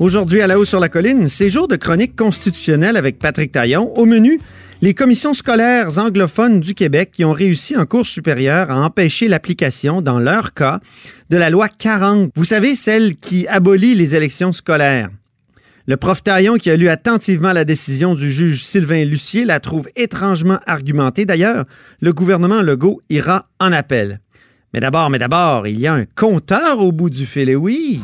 Aujourd'hui, à la haut sur la colline, c'est jour de chronique constitutionnelle avec Patrick Taillon. Au menu, les commissions scolaires anglophones du Québec qui ont réussi en cours supérieur à empêcher l'application, dans leur cas, de la loi 40. Vous savez, celle qui abolit les élections scolaires. Le prof Taillon, qui a lu attentivement la décision du juge Sylvain Lucier, la trouve étrangement argumentée. D'ailleurs, le gouvernement Legault ira en appel. Mais d'abord, mais d'abord, il y a un compteur au bout du fil, et oui.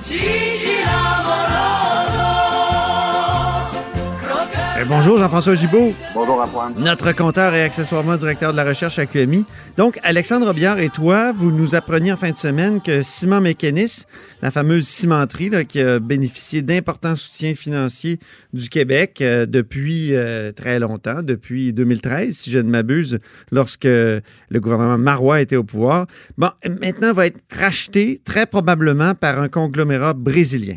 Bonjour Jean-François Gibault. Bonjour Antoine. Notre compteur et accessoirement directeur de la recherche à QMI. Donc, Alexandre Biard et toi, vous nous appreniez en fin de semaine que Ciment Mécanis, la fameuse cimenterie là, qui a bénéficié d'importants soutiens financiers du Québec euh, depuis euh, très longtemps, depuis 2013, si je ne m'abuse, lorsque le gouvernement Marois était au pouvoir, bon, maintenant va être racheté très probablement par un conglomérat brésilien.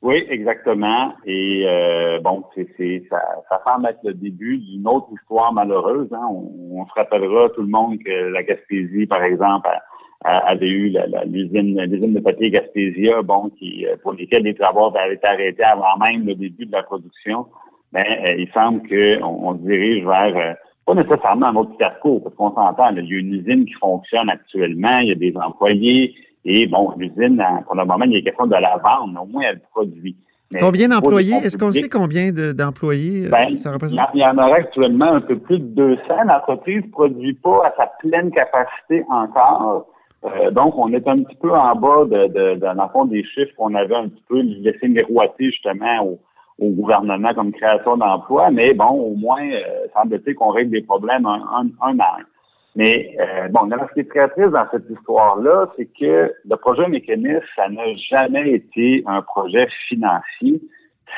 Oui, exactement. Et euh, bon, c'est, ça, ça semble être le début d'une autre histoire malheureuse. Hein. On, on, se rappellera tout le monde que la Gaspésie, par exemple, a, a, avait eu l'usine, de papier Gaspésia, bon, qui euh, pour lesquels les travaux avaient été arrêtés avant même le début de la production. Ben, euh, il semble qu'on on se dirige vers euh, pas nécessairement un autre fiasco, parce qu'on s'entend, il y a une usine qui fonctionne actuellement, il y a des employés, et bon, l'usine, pour le moment, il est question de la vendre, au moins elle produit. Mais combien d'employés? Est-ce qu'on sait combien d'employés euh, ben, ça représente? Il y en aurait actuellement un peu plus de 200. L'entreprise ne produit pas à sa pleine capacité encore. Euh, donc, on est un petit peu en bas de, de, de dans le fond des chiffres qu'on avait un petit peu laissé miroiter justement au, au gouvernement comme création d'emplois. Mais bon, au moins, euh, semble-t-il qu'on règle des problèmes un, un, un à un. Mais euh, bon, ce qui est très triste dans cette histoire-là, c'est que le projet mécanisme, ça n'a jamais été un projet financier.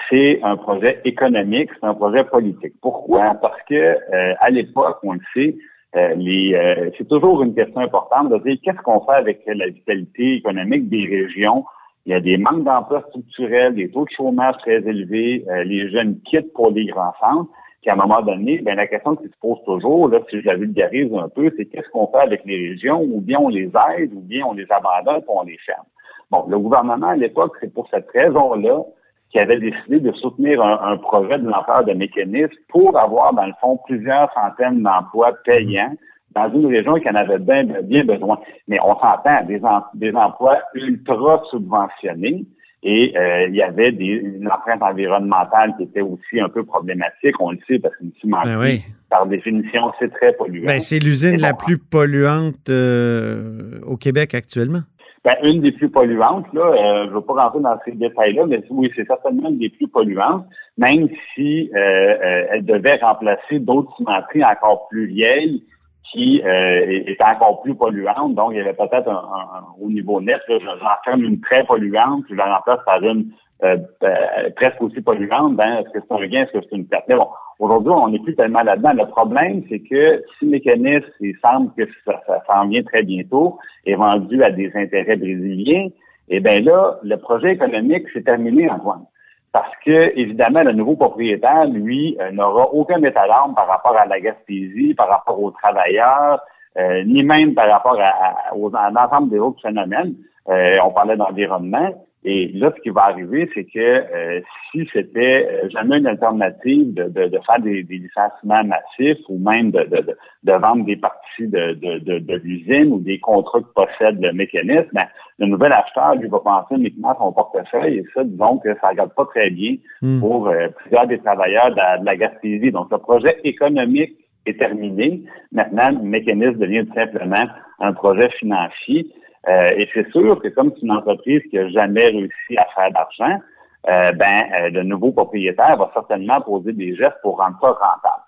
C'est un projet économique, c'est un projet politique. Pourquoi? Parce que euh, à l'époque, on le sait, euh, euh, c'est toujours une question importante de dire qu'est-ce qu'on fait avec la vitalité économique des régions. Il y a des manques d'emplois structurels, des taux de chômage très élevés, euh, les jeunes quittent pour les grands centres. Puis à un moment donné, ben la question qui se pose toujours, là, si je la vulgarise un peu, c'est qu'est-ce qu'on fait avec les régions, ou bien on les aide, ou bien on les abandonne, ou on les ferme. Bon, le gouvernement à l'époque, c'est pour cette raison-là qu'il avait décidé de soutenir un, un projet de l'ampleur de mécanisme pour avoir, dans le fond, plusieurs centaines d'emplois payants dans une région qui en avait bien, bien besoin. Mais on s'entend, des, des emplois ultra subventionnés, et euh, il y avait des, une empreinte environnementale qui était aussi un peu problématique. On le sait parce qu'une cimenterie, ben oui. par définition, c'est très polluant. Ben, c'est l'usine la plus polluante euh, au Québec actuellement. Ben, une des plus polluantes, là, euh, je ne veux pas rentrer dans ces détails-là, mais oui, c'est certainement une des plus polluantes, même si euh, elle devait remplacer d'autres cimenteries encore plus vieilles qui euh, est encore plus polluante. Donc, il y avait peut-être un, un, au niveau net, j'enferme une très polluante, puis je la remplace par une euh, euh, presque aussi polluante. Ben, est-ce que c'est un gain, est-ce que c'est une perte? Mais bon, aujourd'hui, on n'est plus tellement là-dedans. Le problème, c'est que si mécanisme, il semble que ça, ça s'en vient très bientôt, est vendu à des intérêts brésiliens, eh bien là, le projet économique s'est terminé, Antoine parce que, évidemment, le nouveau propriétaire, lui, euh, n'aura aucun état d'âme par rapport à la Gaspésie, par rapport aux travailleurs, euh, ni même par rapport à, aux, à l'ensemble des autres phénomènes. Euh, on parlait d'environnement. Et là, ce qui va arriver, c'est que euh, si c'était euh, jamais une alternative de, de, de faire des, des, licenciements massifs ou même de, de, de vendre des parties de, de, l'usine ou des contrats que possède le mécanisme, ben, le nouvel acheteur, lui, va penser uniquement à son portefeuille et ça, disons que ça regarde pas très bien hmm. pour euh, plusieurs des travailleurs de la, de la Gaspésie. Donc, le projet économique est terminé. Maintenant, le mécanisme devient tout simplement un projet financier. Euh, et c'est sûr que comme c'est une entreprise qui n'a jamais réussi à faire d'argent, euh, ben, euh, le nouveau propriétaire va certainement poser des gestes pour rendre ça rentable.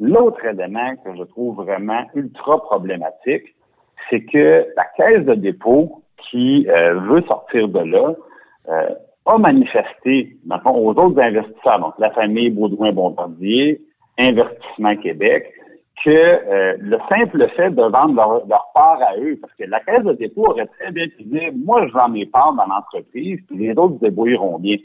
L'autre élément que je trouve vraiment ultra problématique, c'est que la caisse de dépôt qui veut sortir de là a manifesté, maintenant, aux autres investisseurs, donc la famille Baudouin-Bombardier, Investissement Québec, que euh, le simple fait de vendre leur, part à eux, parce que la caisse de dépôt aurait très bien pu dire, moi, je vends mes parts dans l'entreprise, puis les autres se débrouilleront bien.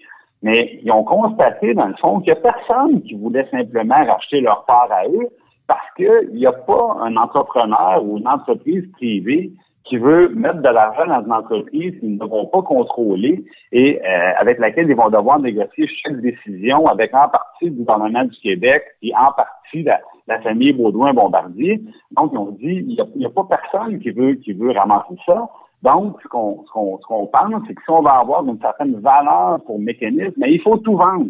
Mais ils ont constaté, dans le fond, qu'il n'y a personne qui voulait simplement racheter leur part à eux parce qu'il n'y a pas un entrepreneur ou une entreprise privée qui veut mettre de l'argent dans une entreprise qu'ils ne vont pas contrôler et euh, avec laquelle ils vont devoir négocier chaque décision avec en partie le gouvernement du Québec et en partie la, la famille Baudouin-Bombardier. Donc, ils ont dit, il n'y a, pas personne qui veut, qui veut ramasser ça. Donc, ce qu'on ce qu'on pense, c'est que si on va avoir une certaine valeur pour le mécanisme, mais il faut tout vendre.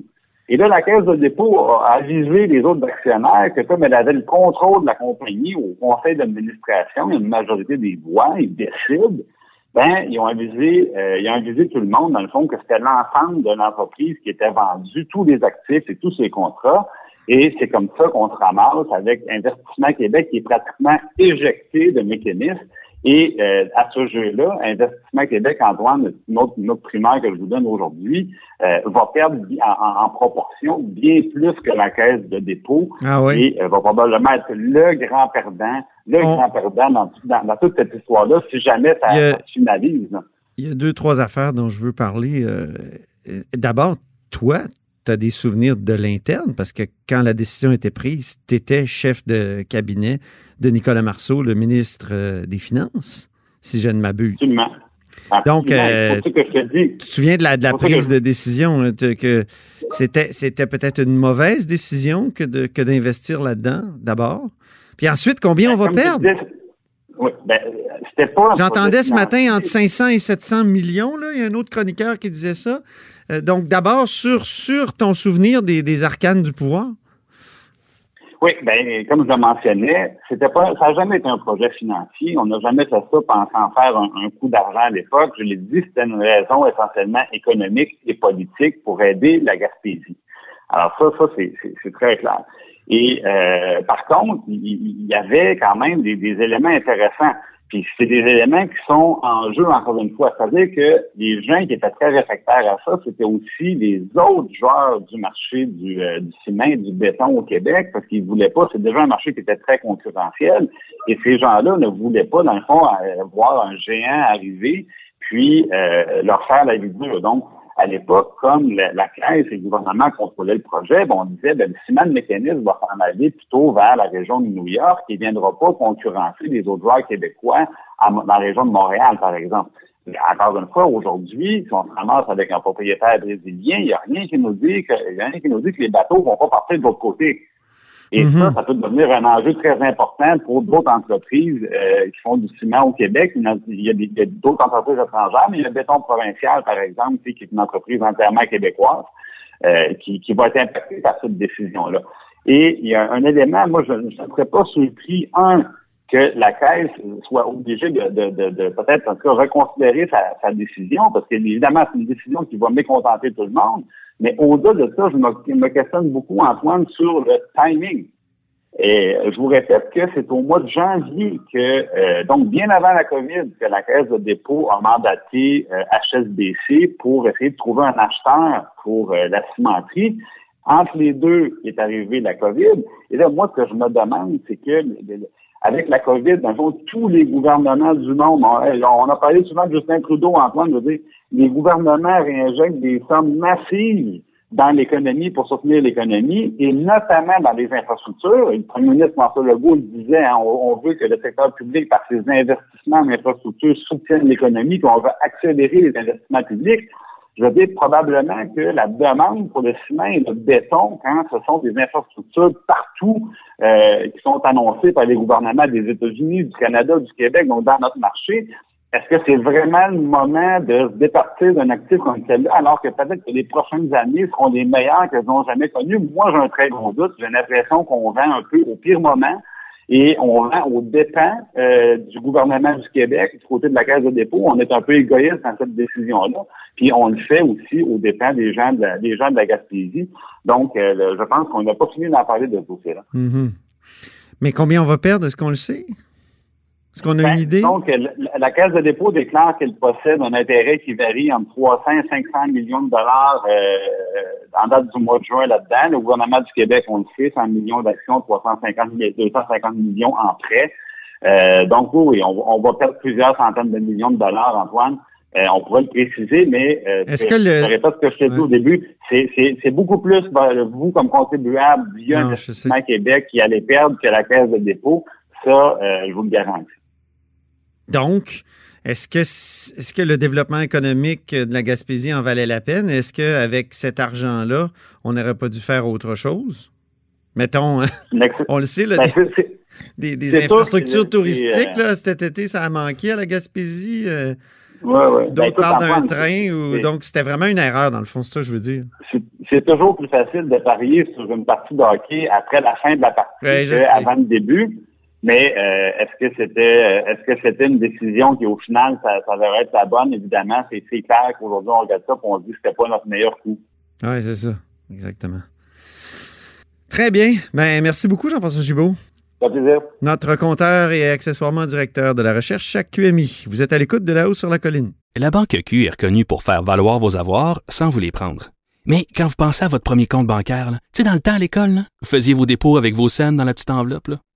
Et là, la Caisse de dépôt a avisé les autres actionnaires que comme elle avait le contrôle de la compagnie au conseil d'administration, une majorité des voix, ils décident, ben, ils ont avisé, euh, ils ont avisé tout le monde, dans le fond, que c'était l'ensemble de l'entreprise qui était vendue, tous les actifs et tous ses contrats. Et c'est comme ça qu'on se ramasse avec Investissement Québec qui est pratiquement éjecté de mécanismes. Et euh, à ce jeu-là, Investissement Québec, Antoine, notre, notre primaire que je vous donne aujourd'hui, euh, va perdre en, proportion bien plus que la caisse de dépôt ah et euh, va probablement être le grand perdant, le grand perdant dans, dans, toute cette histoire-là, si jamais ça, ça finalise. Il y a deux, trois affaires dont je veux parler. D'abord, toi, tu as des souvenirs de l'interne? Parce que quand la décision était prise, tu étais chef de cabinet de Nicolas Marceau, le ministre euh, des Finances, si je ne m'abuse. Absolument. Donc, euh, tu te souviens de la, de la prise de décision, hein, que c'était, c'était peut-être une mauvaise décision que, de, que d'investir là-dedans, d'abord? Puis ensuite, combien on va perdre? oui, ben, c'était pas J'entendais ce matin entre 500 et 700 millions. Là. Il y a un autre chroniqueur qui disait ça. Euh, donc, d'abord, sur, sur ton souvenir des, des arcanes du pouvoir? Oui, ben comme je le mentionnais, c'était pas, ça n'a jamais été un projet financier. On n'a jamais fait ça pensant faire un, coup d'argent à l'époque. Je l'ai dit, c'était une raison essentiellement économique et politique pour aider la Gaspésie. Alors ça, ça c'est très clair. Et euh, par contre, il, y avait quand même des éléments intéressants. Puis c'est des éléments qui sont en jeu encore une fois. C'est-à-dire que les gens qui étaient très réfractaires à ça, c'était aussi les autres joueurs du marché du, euh, du ciment et du béton au Québec, parce qu'ils voulaient pas, c'est déjà un marché qui était très concurrentiel, et ces gens-là ne voulaient pas, dans le fond, euh, voir un géant arriver, puis euh, leur faire la vie dure. Donc, à l'époque, comme la, Caisse et le gouvernement contrôlaient le projet, on disait ben, le ciment mécanisme va s'en aller plutôt vers la région de New York et ne viendra pas concurrencer les autres joueurs québécois dans la région de Montréal, par exemple. encore une fois, aujourd'hui, si on se ramasse avec un propriétaire brésilien, il n'y a rien qui nous dit que, il y a rien qui nous dit que les bateaux vont pas partir de l'autre côté. Et mhm. ça, ça peut devenir un enjeu très important pour d'autres entreprises euh, qui font du ciment au Québec. Il y a, d'autres entreprises étrangères, mais il y a Béton Provincial, par exemple, qui est une entreprise entièrement québécoise, euh, qui, qui va être impactée par cette décision-là. Et il y a un élément, moi, je ne serais pas surpris, un, que la Caisse soit obligée de, de, de, de peut-être en tout cas reconsidérer sa, sa décision, parce qu'évidemment, c'est une décision qui va mécontenter tout le monde, mais au-delà de ça, je me, questionne beaucoup, Antoine, sur le timing. Et je vous répète que c'est au mois de janvier que, euh, donc bien avant la COVID, que la Caisse de dépôt a mandaté HSBC euh, pour essayer de trouver un acheteur pour euh, la cimenterie. Entre les deux est arrivé la COVID. Et là, moi, ce que je me demande, c'est que avec la COVID, dans le fond, tous les gouvernements du monde, on, a parlé souvent de Justin Trudeau, Antoine, de dire les gouvernements réinjectent des sommes massives dans l'économie pour soutenir l'économie et notamment dans les infrastructures. le premier ministre François Legault le disait, hein, on, veut que le secteur public, par ses investissements en infrastructures, soutienne l'économie, qu'on veut accélérer les investissements publics. Je veux dire probablement que la demande pour le ciment et le béton, quand ce sont des infrastructures partout euh, qui sont annoncées par les gouvernements des États-Unis, du Canada, du Québec, donc dans notre marché, est-ce que c'est vraiment le moment de se départir d'un actif comme celui-là, alors que peut-être que les prochaines années seront les meilleures qu'elles n'ont jamais connues? Moi, j'ai un très gros doute. J'ai l'impression qu'on vend un peu au pire moment et on vend aux dépens euh, du gouvernement du Québec, du côté de la Caisse de dépôt. On est un peu égoïste dans cette décision-là. Puis on le fait aussi aux dépens des gens de la, des gens de la Gaspésie. Donc, euh, je pense qu'on n'a pas fini d'en parler de ce dossier-là. Mhm. Mais combien on va perdre, est-ce qu'on le sait? Est-ce qu'on a Ben, une idée? Donc, la, la Caisse de dépôt déclare qu'elle possède un intérêt qui varie entre 300 et 500 millions de dollars euh, en date du mois de juin là-dedans. Le gouvernement du Québec, on le sait, 100 millions d'actions, 350 mi- 250 millions en prêts. Euh, donc, oui, on, va- on va perdre plusieurs centaines de millions de dollars, Antoine. Euh, on pourrait le préciser, mais euh, Est-ce que le- je répète ce que je t'ai dit Ouais. au début, c'est- beaucoup plus ben, vous, comme contribuable, via Non. Investissement Québec, qui allait perdre que la Caisse de dépôt. Ça, euh, je vous le garantis. Donc, est-ce que, que le développement économique de la Gaspésie en valait la peine? Est-ce qu'avec cet argent-là, on n'aurait pas dû faire autre chose? Mettons, on le sait, là, des, sûr infrastructures touristiques, euh, là, cet été, ça a manqué à la Gaspésie. euh, Ouais, ouais. Ben, D'autres parlent d'un train. Ou, donc, c'était vraiment une erreur, dans le fond, c'est ça que je veux dire. c'est- toujours plus facile de parier sur une partie de hockey après la fin de la partie Ouais, qu'avant le début. Mais euh, est-ce que c'était est-ce que c'était une décision qui au final ça, ça devrait être la bonne? Évidemment c'est c'est clair qu'aujourd'hui on regarde ça et on se dit que c'était pas notre meilleur coup. Oui, c'est ça. Exactement. Très bien. Ben, merci beaucoup, Jean-François Gibault. Ça plaisir. Notre compteur et accessoirement directeur de la recherche à QMI. Vous êtes à l'écoute de là-haut sur la colline. La Banque Q est reconnue pour faire valoir vos avoirs sans vous les prendre. Mais quand vous pensez à votre premier compte bancaire, là, tu sais, dans le temps à l'école, là, vous faisiez vos dépôts avec vos scènes dans la petite enveloppe. là.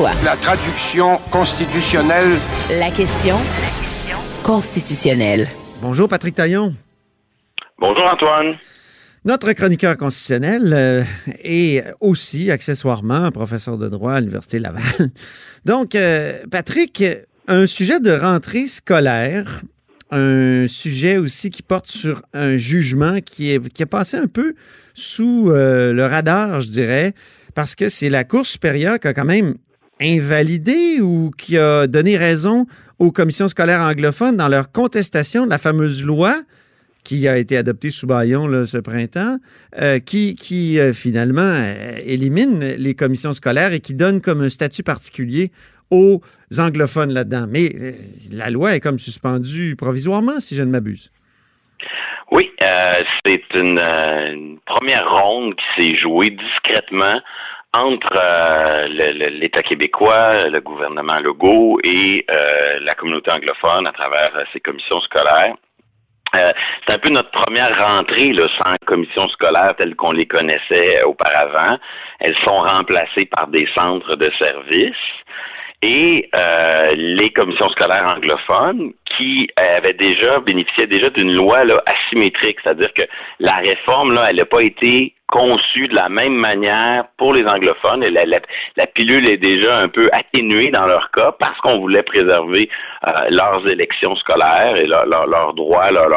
la traduction constitutionnelle La question constitutionnelle. Bonjour, Patrick Taillon. Bonjour Antoine. Notre chroniqueur constitutionnel euh, est aussi, accessoirement, professeur de droit à l'Université Laval. Donc, euh, Patrick, un sujet de rentrée scolaire, un sujet aussi qui porte sur un jugement qui est, qui est passé un peu sous euh, le radar, je dirais, parce que c'est la Cour supérieure qui a quand même invalidé ou qui a donné raison aux commissions scolaires anglophones dans leur contestation de la fameuse loi qui a été adoptée sous Bayon là, ce printemps, euh, qui, qui euh, finalement euh, élimine les commissions scolaires et qui donne comme un statut particulier aux anglophones là-dedans. Mais la loi est comme suspendue provisoirement, si je ne m'abuse. Oui, c'est une première ronde qui s'est jouée discrètement entre euh, l'État québécois, le gouvernement Legault et euh, la communauté anglophone à travers euh, ces commissions scolaires. Euh, c'est un peu notre première rentrée là, sans commission scolaire telles qu'on les connaissait euh, auparavant. Elles sont remplacées par des centres de services et euh, les commissions scolaires anglophones qui euh, avaient déjà bénéficié déjà d'une loi là, asymétrique, c'est-à-dire que la réforme là, elle n'a pas été conçue de la même manière pour les anglophones la, la, la pilule est déjà un peu atténuée dans leur cas parce qu'on voulait préserver euh, leurs élections scolaires et leurs leur, leur droits, leur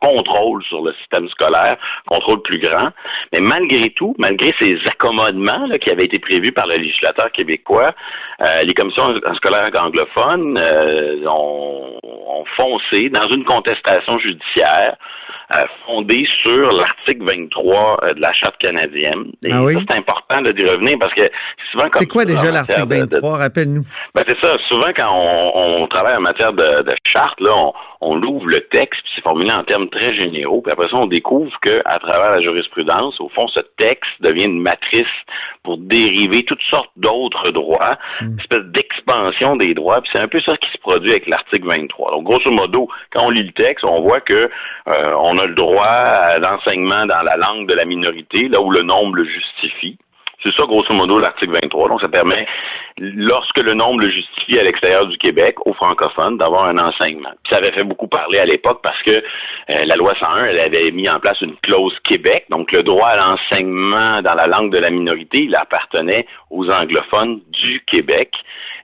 contrôle sur le système scolaire, contrôle plus grand. Mais malgré tout, malgré ces accommodements là, qui avaient été prévus par le législateur québécois, euh, les commissions scolaires anglophones euh, ont, ont foncé dans une contestation judiciaire fondée sur l'article 23 euh, de la Charte canadienne. Et Ah oui? ça, c'est important de d'y revenir parce que souvent C'est quoi déjà l'article de- de- 23? Rappelle-nous. ben c'est ça. Souvent, quand on, on travaille en matière de, de charte, là, on, on ouvre le texte, puis c'est formulé en termes très généraux, puis après ça, on découvre que à travers la jurisprudence, au fond, ce texte devient une matrice pour dériver toutes sortes d'autres droits, une espèce d'expansion des droits, puis c'est un peu ça qui se produit avec l'article 23. Donc, grosso modo, quand on lit le texte, on voit que euh, on a le droit à l'enseignement dans la langue de la minorité, là où le nombre le justifie. C'est ça, grosso modo, l'article 23. Donc, ça permet, lorsque le nombre le justifie à l'extérieur du Québec, aux francophones, d'avoir un enseignement. Puis ça avait fait beaucoup parler à l'époque parce que euh, la loi 101, elle avait mis en place une clause Québec. Donc, le droit à l'enseignement dans la langue de la minorité, il appartenait aux anglophones du Québec.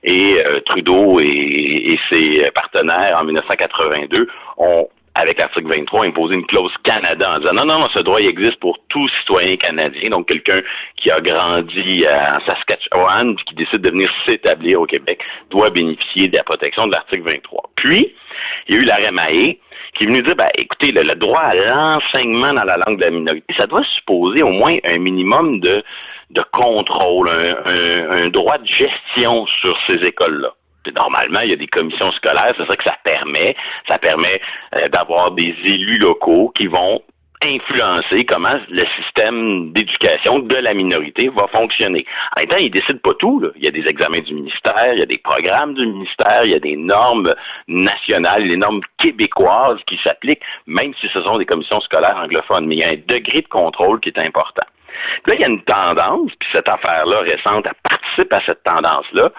Et euh, Trudeau et, et ses partenaires, en 1982, ont avec l'article 23, imposer une clause Canada en disant non, non, non, ce droit il existe pour tout citoyen canadien, donc quelqu'un qui a grandi en Saskatchewan qui décide de venir s'établir au Québec doit bénéficier de la protection de l'article 23. Puis, il y a eu l'arrêt Mahé qui est venu dire, ben, écoutez, le, droit à l'enseignement dans la langue de la minorité, ça doit supposer au moins un minimum de, de contrôle, un droit de gestion sur ces écoles-là normalement, il y a des commissions scolaires, c'est ça que ça permet. Ça permet euh, d'avoir des élus locaux qui vont influencer comment le système d'éducation de la minorité va fonctionner. En même temps, ils décident pas tout. Il y a des examens du ministère, il y a des programmes du ministère, il y a des normes nationales, les normes québécoises qui s'appliquent, même si ce sont des commissions scolaires anglophones. Mais il y a un degré de contrôle qui est important. Là, il y a une tendance, puis cette affaire-là récente, elle participe à cette tendance-là.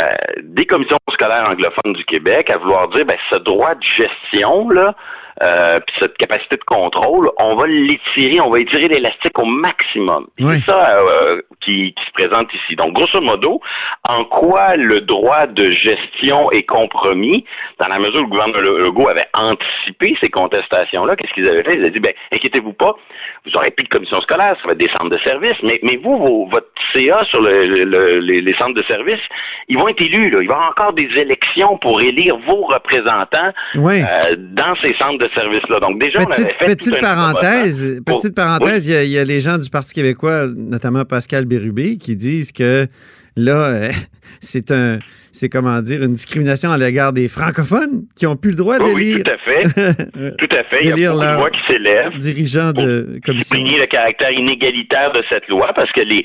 Euh, des commissions scolaires anglophones du Québec à vouloir dire ben ce droit de gestion là euh, puis cette capacité de contrôle, on va l'étirer, on va étirer l'élastique au maximum. C'est ça euh, qui, se présente ici. Donc, grosso modo, en quoi le droit de gestion est compromis, dans la mesure où le gouvernement Legault avait anticipé ces contestations-là, qu'est-ce qu'ils avaient fait? Ils avaient dit, ben, inquiétez-vous pas, vous aurez plus de commission scolaire, ça va être des centres de services, mais, mais vous, votre CA sur les, centres de services, ils vont être élus, là. Il va y avoir encore des élections pour élire vos représentants euh, dans ces centres de services-là. Donc, déjà, petite, on avait fait petite parenthèse, petite parenthèse, il, y a, les gens du Parti québécois, notamment Pascal Bérubé, qui disent que là, euh, c'est un, c'est comment dire, une discrimination à l'égard des francophones qui ont plus le droit de oui, tout à fait. tout à fait. Il y a beaucoup de voix qui s'élèvent. Dirigeants de commission. le caractère inégalitaire de cette loi parce que les,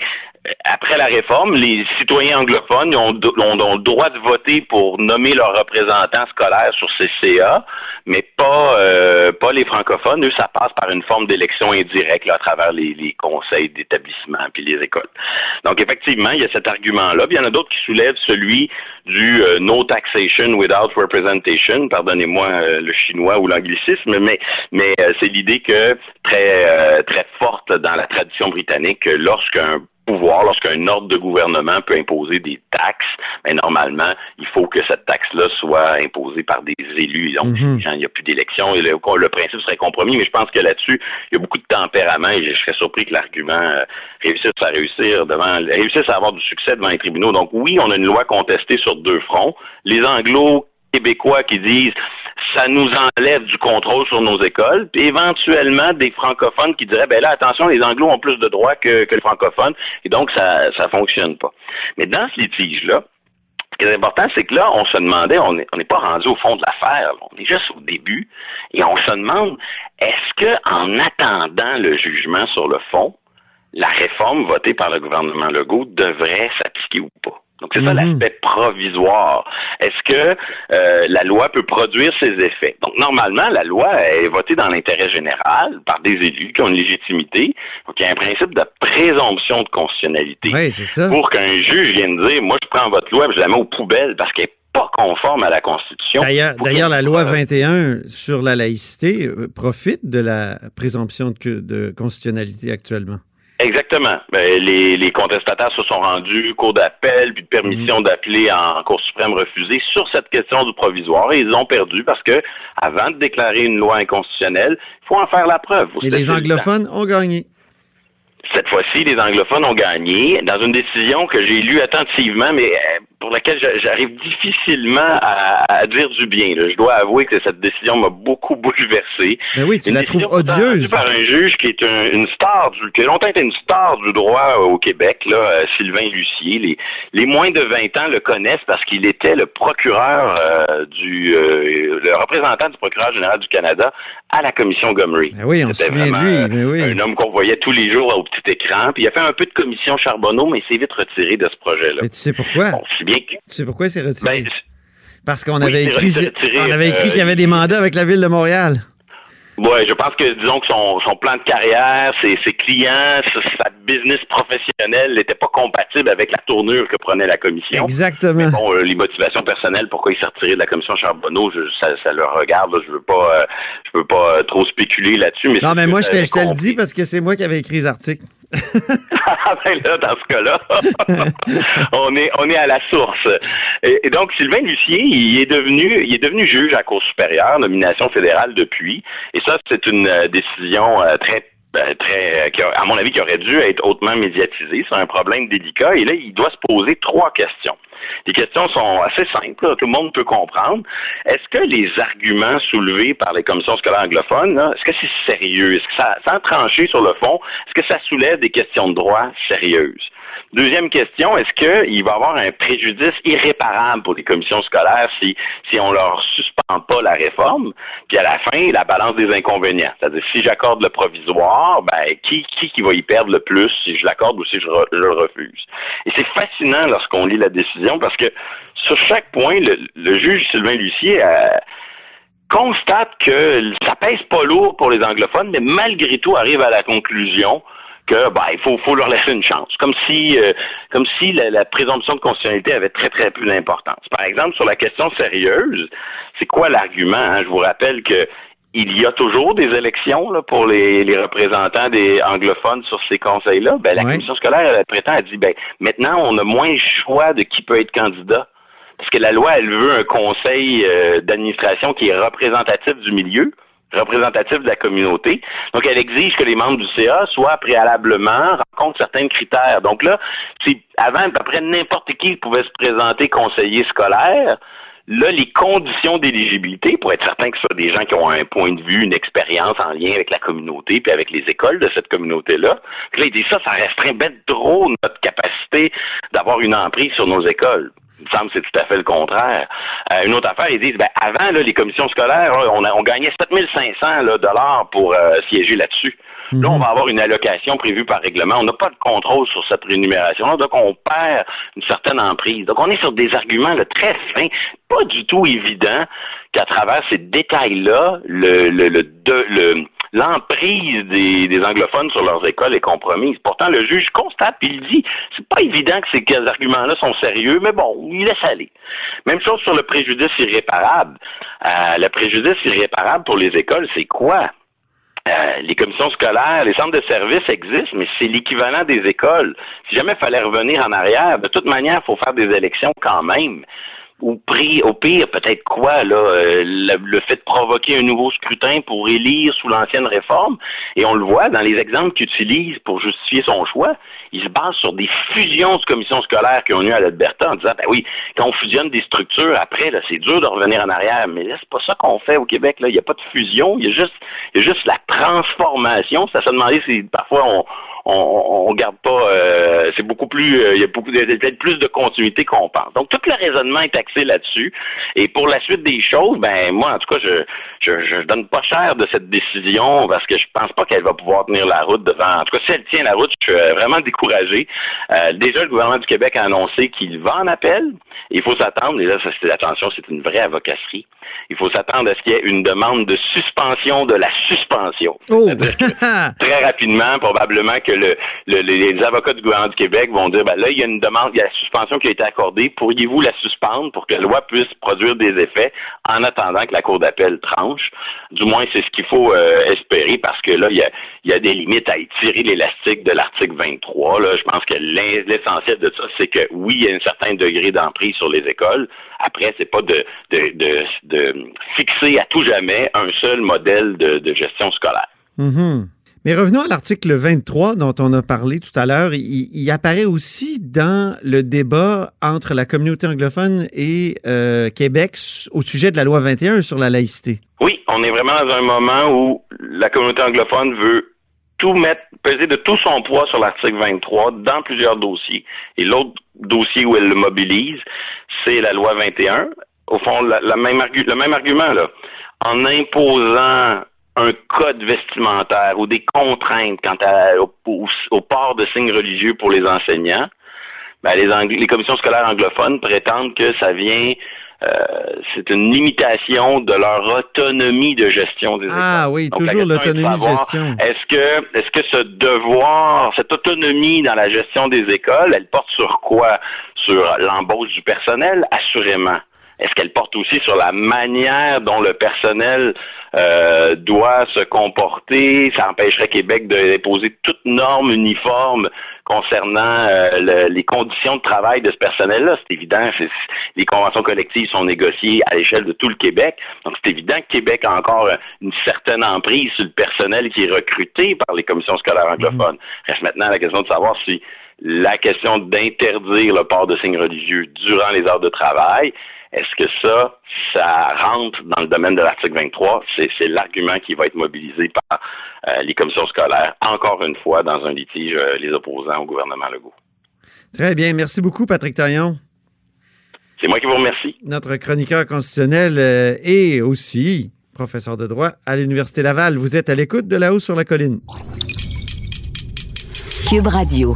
après la réforme, les citoyens anglophones ont, le droit de voter pour nommer leurs représentants scolaires sur ces CA, mais pas euh, pas les francophones. Eux, ça passe par une forme d'élection indirecte à travers les, conseils d'établissement puis les écoles. Donc effectivement, il y a cet argument-là. il y en a d'autres qui soulèvent celui du euh, no taxation without representation. Pardonnez-moi euh, le chinois ou l'anglicisme, mais mais c'est l'idée que très très forte dans la tradition britannique, lorsqu'un pouvoir, lorsqu'un ordre de gouvernement peut imposer des taxes, mais normalement, il faut que cette taxe-là soit imposée par des élus. Donc, mhm. il n'y a plus d'élection. Le, le, principe serait compromis, mais je pense que là-dessus, il y a beaucoup de tempérament et je serais surpris que l'argument euh, réussisse à réussir devant, réussisse à avoir du succès devant les tribunaux. Donc, oui, on a une loi contestée sur deux fronts. Les anglo québécois qui disent ça nous enlève du contrôle sur nos écoles, puis éventuellement des francophones qui diraient ben là attention les anglos ont plus de droits que, que les francophones et donc ça ça fonctionne pas. Mais dans ce litige là, ce qui est important, c'est que là, on se demandait, on n'est pas rendu au fond de l'affaire, on est juste au début, et on se demande, est-ce que en attendant le jugement sur le fond, la réforme votée par le gouvernement Legault devrait s'appliquer ou pas? Donc, c'est ça mhm. l'aspect provisoire. Est-ce que euh, la loi peut produire ses effets? Donc, normalement, la loi est votée dans l'intérêt général par des élus qui ont une légitimité. Donc, il y a un principe de présomption de constitutionnalité. Oui, c'est ça. Pour qu'un juge vienne dire, moi, je prends votre loi et je la mets aux poubelles parce qu'elle n'est pas conforme à la Constitution. D'ailleurs, la loi 21 sur la laïcité euh, profite de la présomption de constitutionnalité actuellement. Exactement. Ben, les, les, contestataires se sont rendus cours d'appel, puis de permission mhm. d'appeler en Cour suprême refusée sur cette question du provisoire et ils ont perdu parce que avant de déclarer une loi inconstitutionnelle, il faut en faire la preuve. Et les anglophones ont gagné. Cette fois-ci, les anglophones ont gagné dans une décision que j'ai lue attentivement, mais euh, pour laquelle j'arrive difficilement à, dire du bien. Je dois avouer que cette décision m'a beaucoup bouleversé. Mais oui, tu la trouves odieuse. par un juge qui est une star, du, qui a longtemps été une star du droit au Québec, là, euh, Sylvain Lucier. Les, les moins de 20 ans le connaissent parce qu'il était le procureur euh, du, représentant du procureur général du Canada à la commission Gomery. Ben oui, on se souvient de lui. oui. Un homme qu'on voyait tous les jours au petit écran. Puis il a fait un peu de commission Charbonneau, mais il s'est vite retiré de ce projet-là. Mais tu sais pourquoi? si bien Tu sais pourquoi il s'est retiré? Ben, Parce qu'on avait, écrit, on avait écrit qu'il y avait des mandats avec la ville de Montréal. Oui, je pense que, disons que son, son plan de carrière, ses, ses clients, sa, business professionnelle n'était pas compatible avec la tournure que prenait la commission. Exactement. bon, euh, les motivations personnelles, pourquoi il s'est retiré de la commission Charbonneau, je, ça, ça le regarde. je veux pas, euh, je veux pas euh, trop spéculer là-dessus. Mais non, mais moi, je te, je te le dis parce que c'est moi qui avais écrit les articles. Ah, ben là, dans ce cas-là, on est on est à la source. Et, donc Sylvain Lucier, il est devenu il est devenu juge à la Cour supérieure, nomination fédérale depuis. Et ça, c'est une euh, décision euh, très ben, très, à mon avis, qui aurait dû être hautement médiatisée. C'est un problème délicat. Et là, il doit se poser trois questions. Les questions sont assez simples, tout le monde peut comprendre. Est-ce que les arguments soulevés par les commissions scolaires anglophones, est-ce que c'est sérieux? Est-ce que ça, sans trancher sur le fond, est-ce que ça soulève des questions de droit sérieuses? Deuxième question, est-ce qu'il va y avoir un préjudice irréparable pour les commissions scolaires si, si on leur suspend pas la réforme? Puis à la fin, la balance des inconvénients? C'est-à-dire, si j'accorde le provisoire, ben, qui, qui, va y perdre le plus? Si je l'accorde ou si je, le refuse? Et c'est fascinant lorsqu'on lit la décision parce que sur chaque point, le, juge Sylvain Lucier euh, constate que ça pèse pas lourd pour les anglophones, mais malgré tout arrive à la conclusion que ben, il faut, faut leur laisser une chance. Comme si euh, comme si la, présomption de constitutionnalité avait très, très peu d'importance. Par exemple, sur la question sérieuse, c'est quoi l'argument? Hein? Je vous rappelle que il y a toujours des élections là, pour les, les, représentants des anglophones sur ces conseils-là. Ben, la commission scolaire, elle prétend, elle dit ben maintenant, on a moins le choix de qui peut être candidat. Parce que la loi, elle veut un conseil euh, d'administration qui est représentatif du milieu représentatif de la communauté. Donc, elle exige que les membres du CA soient préalablement rencontrent certains critères. Donc là, c'est avant à peu près n'importe qui pouvait se présenter conseiller scolaire. Là, les conditions d'éligibilité, pour être certain que ce soit des gens qui ont un point de vue, une expérience en lien avec la communauté, puis avec les écoles de cette communauté-là, là, il dit ça, ça restreint bien trop notre capacité d'avoir une emprise sur nos écoles. Il me semble que c'est tout à fait le contraire. Euh, une autre affaire, ils disent, ben, avant, là, les commissions scolaires, on, a, on gagnait 7500 là, dollars pour euh, siéger là-dessus. Là, on mhm. va avoir une allocation prévue par règlement. On n'a pas de contrôle sur cette rémunération donc on perd une certaine emprise. Donc, on est sur des arguments là, très fins, pas du tout évident qu'à travers ces détails-là, le, le, le, le l'emprise des, des, anglophones sur leurs écoles est compromise. Pourtant, le juge constate puis il dit c'est pas évident que ces arguments-là sont sérieux, mais bon, il laisse aller. Même chose sur le préjudice irréparable. Euh, le préjudice irréparable pour les écoles, c'est quoi? Euh, les commissions scolaires, les centres de services existent, mais c'est l'équivalent des écoles. Si jamais il fallait revenir en arrière, de toute manière, il faut faire des élections quand même au, prix, au pire, peut-être quoi, là, euh, le, fait de provoquer un nouveau scrutin pour élire sous l'ancienne réforme, et on le voit dans les exemples qu'il utilise pour justifier son choix, il se base sur des fusions de commissions scolaires qui ont eu à l'Alberta en disant, ben oui, quand on fusionne des structures, après, là, c'est dur de revenir en arrière, mais là, c'est pas ça qu'on fait au Québec, là, il n'y a pas de fusion, il y a juste, il y a juste la transformation, ça se demander si parfois on, on, on garde pas. Euh, c'est beaucoup plus. Euh, il y a beaucoup peut-être plus de continuité qu'on pense. Donc tout le raisonnement est axé là-dessus. Et pour la suite des choses, ben moi en tout cas, je je, je donne pas cher de cette décision parce que je pense pas qu'elle va pouvoir tenir la route devant. En tout cas, si elle tient la route, je suis euh, vraiment découragé. déjà, le gouvernement du Québec a annoncé qu'il va en appel. Il faut s'attendre. Et là, ça, attention, c'est une vraie avocasserie. Il faut s'attendre à ce qu'il y ait une demande de suspension de la suspension. Oh. très rapidement, probablement que le, les avocats du gouvernement du Québec vont dire, ben là, il y a une demande, il y a la suspension qui a été accordée. Pourriez-vous la suspendre pour que la loi puisse produire des effets en attendant que la Cour d'appel tranche? Du moins, c'est ce qu'il faut euh, espérer parce que là, il y a, des limites à étirer l'élastique de l'article 23. Là. Je pense que l'essentiel de ça, c'est que oui, il y a un certain degré d'emprise sur les écoles. Après, c'est pas de, de, de, fixer à tout jamais un seul modèle de, de gestion scolaire. Mm-hmm. Mais revenons à l'article 23 dont on a parlé tout à l'heure. Il, apparaît aussi dans le débat entre la communauté anglophone et euh, Québec au sujet de la loi 21 sur la laïcité. Oui, on est vraiment dans un moment où la communauté anglophone veut tout mettre, peser de tout son poids sur l'article 23 dans plusieurs dossiers. Et l'autre dossier où elle le mobilise, c'est la loi 21. Au fond, le même argument, là. En imposant un code vestimentaire ou des contraintes quant au, port de signes religieux pour les enseignants, ben les, les commissions scolaires anglophones prétendent que ça vient c'est une limitation de leur autonomie de gestion des écoles. Ah oui, toujours l'autonomie de gestion. Est-ce que, est-ce que ce devoir, cette autonomie dans la gestion des écoles, elle porte sur quoi? Sur l'embauche du personnel, assurément. Est-ce qu'elle porte aussi sur la manière dont le personnel euh, doit se comporter? Ça empêcherait Québec de déposer toute norme uniforme concernant euh, les conditions de travail de ce personnel-là. C'est évident, les conventions collectives sont négociées à l'échelle de tout le Québec. Donc, c'est évident que Québec a encore une certaine emprise sur le personnel qui est recruté par les commissions scolaires anglophones. Mm-hmm. Reste maintenant la question de savoir si la question d'interdire le port de signes religieux durant les heures de travail, est-ce que ça, ça rentre dans le domaine de l'article 23? C'est l'argument qui va être mobilisé par euh, les commissions scolaires, encore une fois, dans un litige euh, les opposants au gouvernement Legault. Très bien. Merci beaucoup, Patrick Taillon. C'est moi qui vous remercie. Notre chroniqueur constitutionnel euh, et aussi professeur de droit à l'Université Laval. Vous êtes à l'écoute de là-haut sur la colline. Cube Radio.